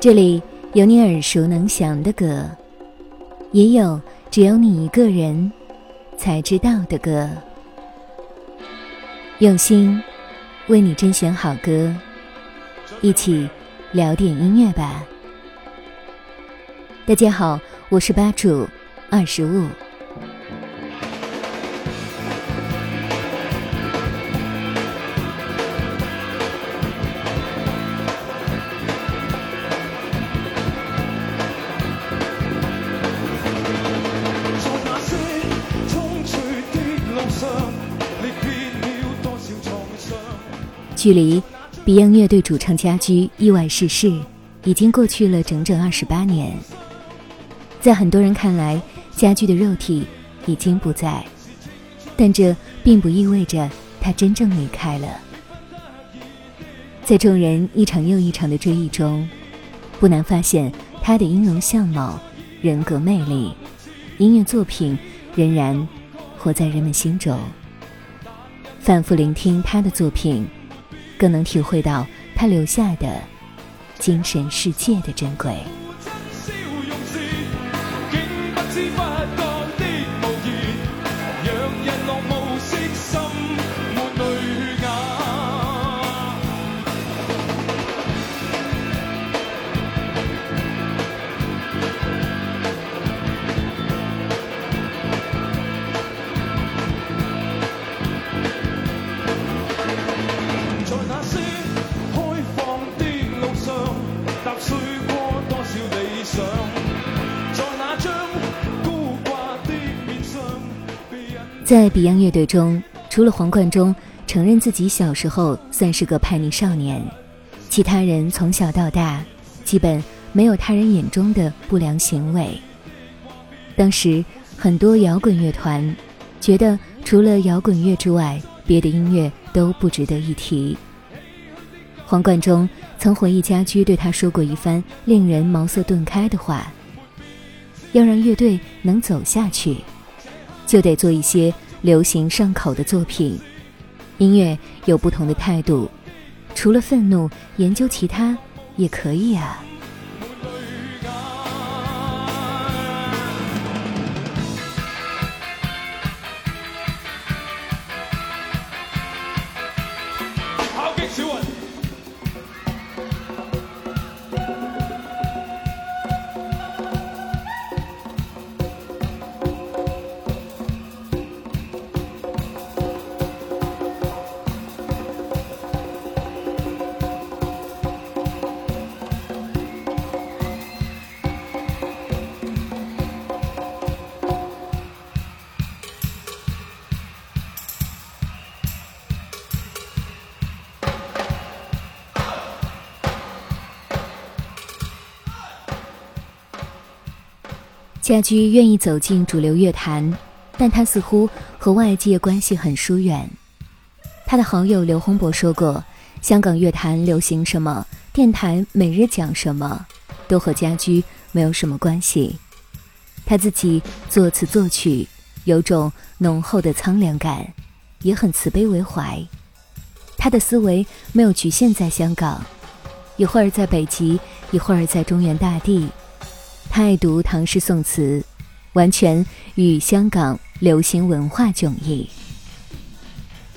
这里有你耳熟能详的歌，也有只有你一个人才知道的歌。用心为你甄选好歌，一起聊点音乐吧。大家好，我是吧主二十五。距离 Beyond 乐队主唱家驹意外逝世，已经过去了整整二十八年。在很多人看来，家驹的肉体已经不在，但这并不意味着他真正离开了。在众人一场又一场的追忆中，不难发现他的音容相貌、人格魅力、音乐作品仍然活在人们心中。反复聆听他的作品。更能体会到他留下的精神世界的珍贵。在 Beyond 乐队中，除了黄贯中承认自己小时候算是个叛逆少年，其他人从小到大基本没有他人眼中的不良行为。当时很多摇滚乐团觉得，除了摇滚乐之外，别的音乐都不值得一提。黄贯中曾回忆家驹对他说过一番令人茅塞顿开的话：要让乐队能走下去。就得做一些流行上口的作品，音乐有不同的态度，除了愤怒，研究其他也可以啊。家驹愿意走进主流乐坛，但他似乎和外界关系很疏远。他的好友刘洪博说过：“香港乐坛流行什么，电台每日讲什么，都和家驹没有什么关系。”他自己作词作曲，有种浓厚的苍凉感，也很慈悲为怀。他的思维没有局限在香港，一会儿在北极，一会儿在中原大地。他爱读唐诗宋词，完全与香港流行文化迥异。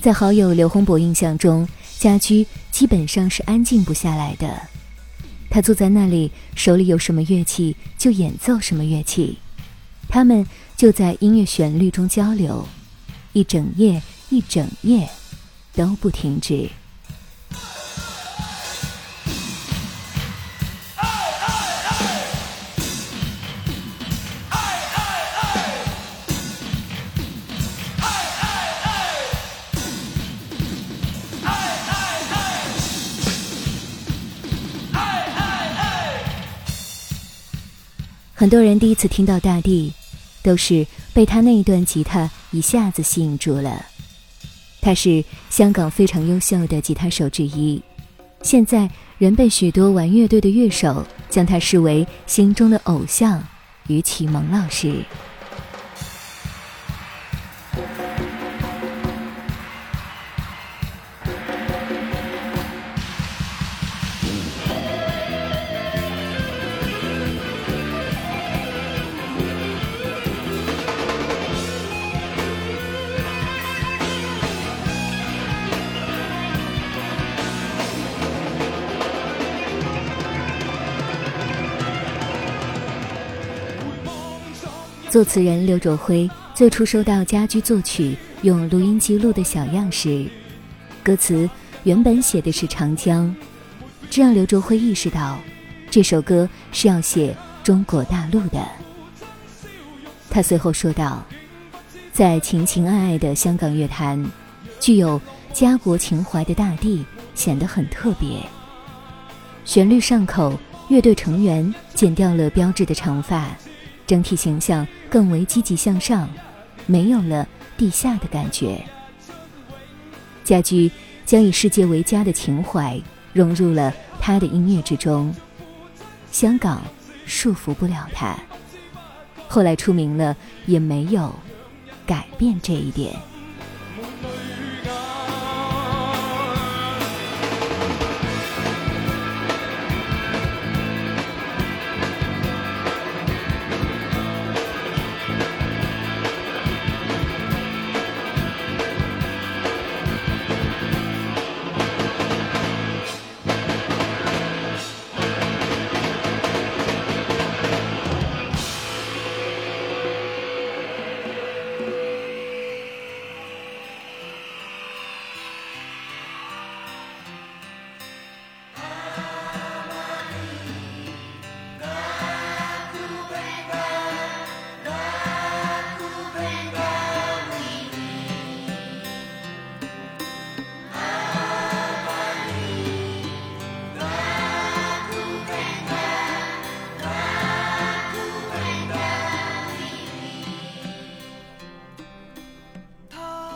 在好友刘洪博印象中，家驹基本上是安静不下来的。他坐在那里，手里有什么乐器就演奏什么乐器，他们就在音乐旋律中交流，一整夜一整夜都不停止。很多人第一次听到大地，都是被他那一段吉他一下子吸引住了。他是香港非常优秀的吉他手之一，现在仍被许多玩乐队的乐手将他视为心中的偶像与启蒙老师。作词人刘卓辉最初收到家驹作曲用录音机录的小样时，歌词原本写的是长江，这让刘卓辉意识到，这首歌是要写中国大陆的。他随后说道，在情情爱爱的香港乐坛，具有家国情怀的大地显得很特别。旋律上口，乐队成员剪掉了标志的长发，整体形象更为积极向上，没有了地下的感觉。家居将以世界为家的情怀融入了他的音乐之中，香港束缚不了他。后来出名了，也没有改变这一点。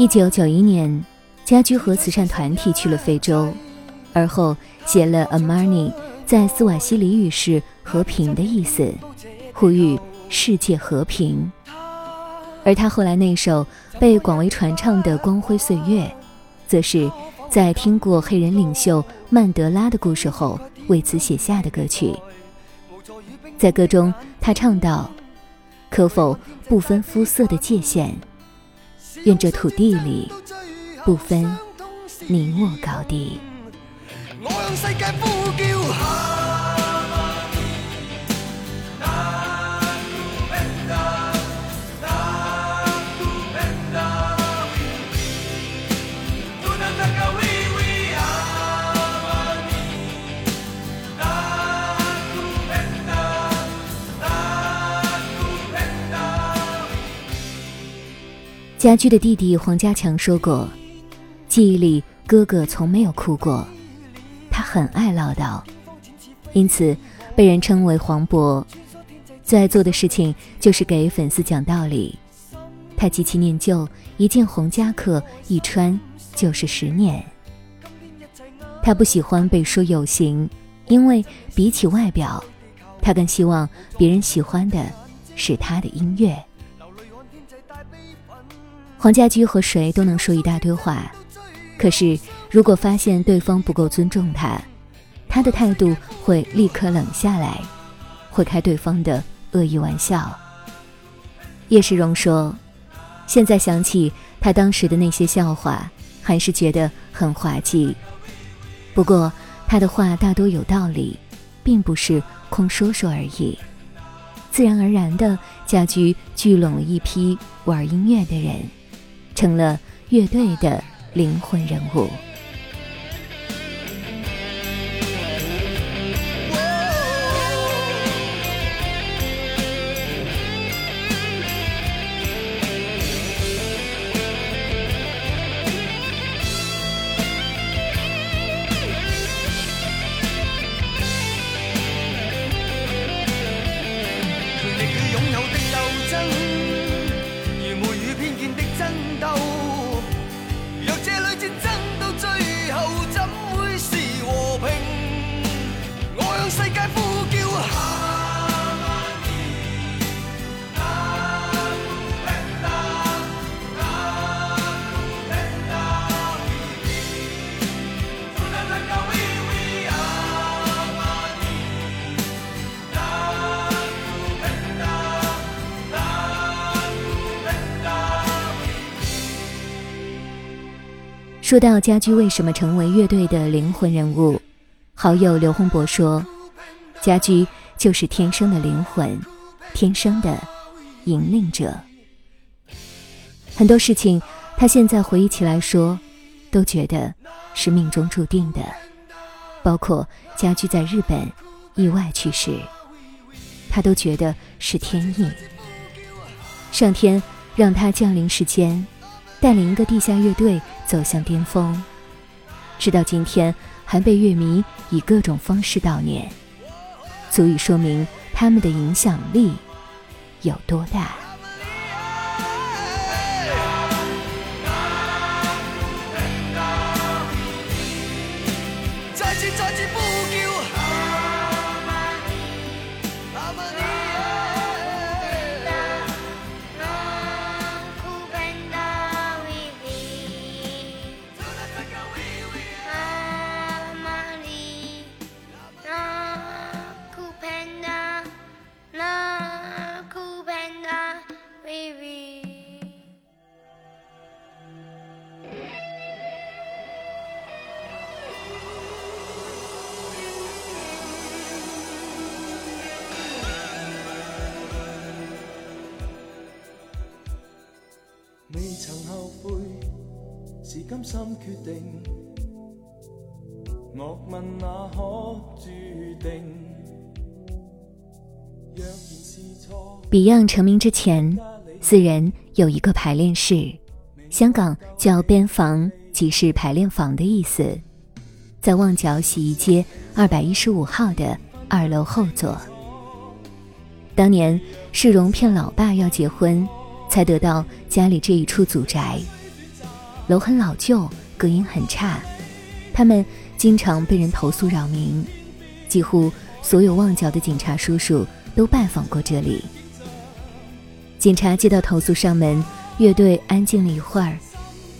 一九九一年，家驹和慈善团体去了非洲，而后写了《a m a n i 在斯瓦西里语是“和平”的意思，呼吁世界和平。而他后来那首被广为传唱的《光辉岁月》，则是在听过黑人领袖曼德拉的故事后为此写下的歌曲。在歌中，他唱道：“可否不分肤色的界限？”愿这土地里不分你我高低。我用世界呼叫家驹的弟弟黄家强说过：“记忆里，哥哥从没有哭过。他很爱唠叨，因此被人称为黄渤。最爱做的事情就是给粉丝讲道理。他极其念旧，一件红夹克一穿就是十年。他不喜欢被说有型，因为比起外表，他更希望别人喜欢的是他的音乐。”黄家驹和谁都能说一大堆话，可是如果发现对方不够尊重他，他的态度会立刻冷下来，会开对方的恶意玩笑。叶世荣说：“现在想起他当时的那些笑话，还是觉得很滑稽。不过他的话大多有道理，并不是空说说而已。自然而然的，家驹聚拢了一批玩音乐的人。”成了乐队的灵魂人物。怎么说到家驹为什么成为乐队的灵魂人物，好友刘洪博说：“家驹就是天生的灵魂，天生的引领者。很多事情，他现在回忆起来说，都觉得是命中注定的，包括家驹在日本意外去世，他都觉得是天意。上天让他降临世间，带领一个地下乐队走向巅峰，直到今天还被乐迷以各种方式悼念，足以说明他们的影响力有多大。Beyond 成名之前，四人有一个排练室，香港叫边房，即是排练房的意思，在旺角洗衣街二百一十五号的二楼后座。当年世荣骗老爸要结婚，才得到家里这一处祖宅。楼很老旧，隔音很差，他们经常被人投诉扰民，几乎所有旺角的警察叔叔都拜访过这里。警察接到投诉上门，乐队安静了一会儿，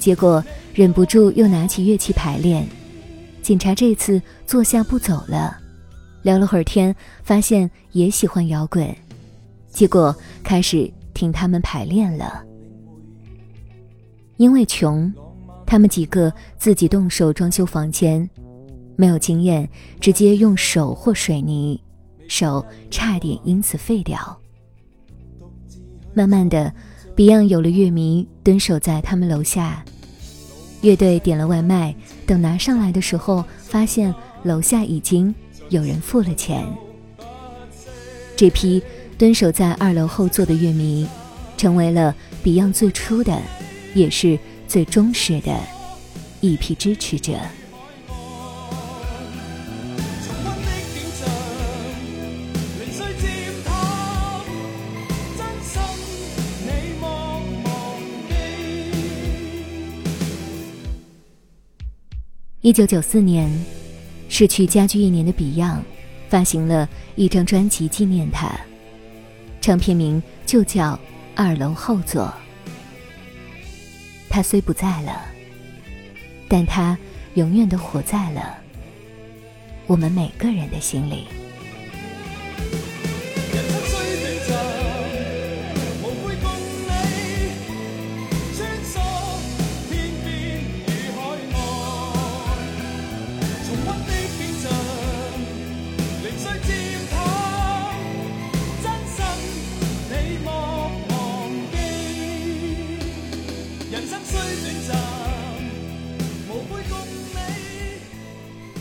结果忍不住又拿起乐器排练。警察这次坐下不走了，聊了会儿天，发现也喜欢摇滚。结果开始听他们排练了。因为穷，他们几个自己动手装修房间，没有经验，直接用手和水泥，手差点因此废掉。慢慢的，Beyond 有了乐迷蹲守在他们楼下，乐队点了外卖，等拿上来的时候，发现楼下已经有人付了钱。这批。蹲守在二楼后座的乐迷，成为了 Beyond 最初的，也是最忠实的一批支持者。一九九四年，失去家居一年的 Beyond，发行了一张专辑纪念他。唱片名就叫《二楼后座》。他虽不在了，但他永远的活在了我们每个人的心里。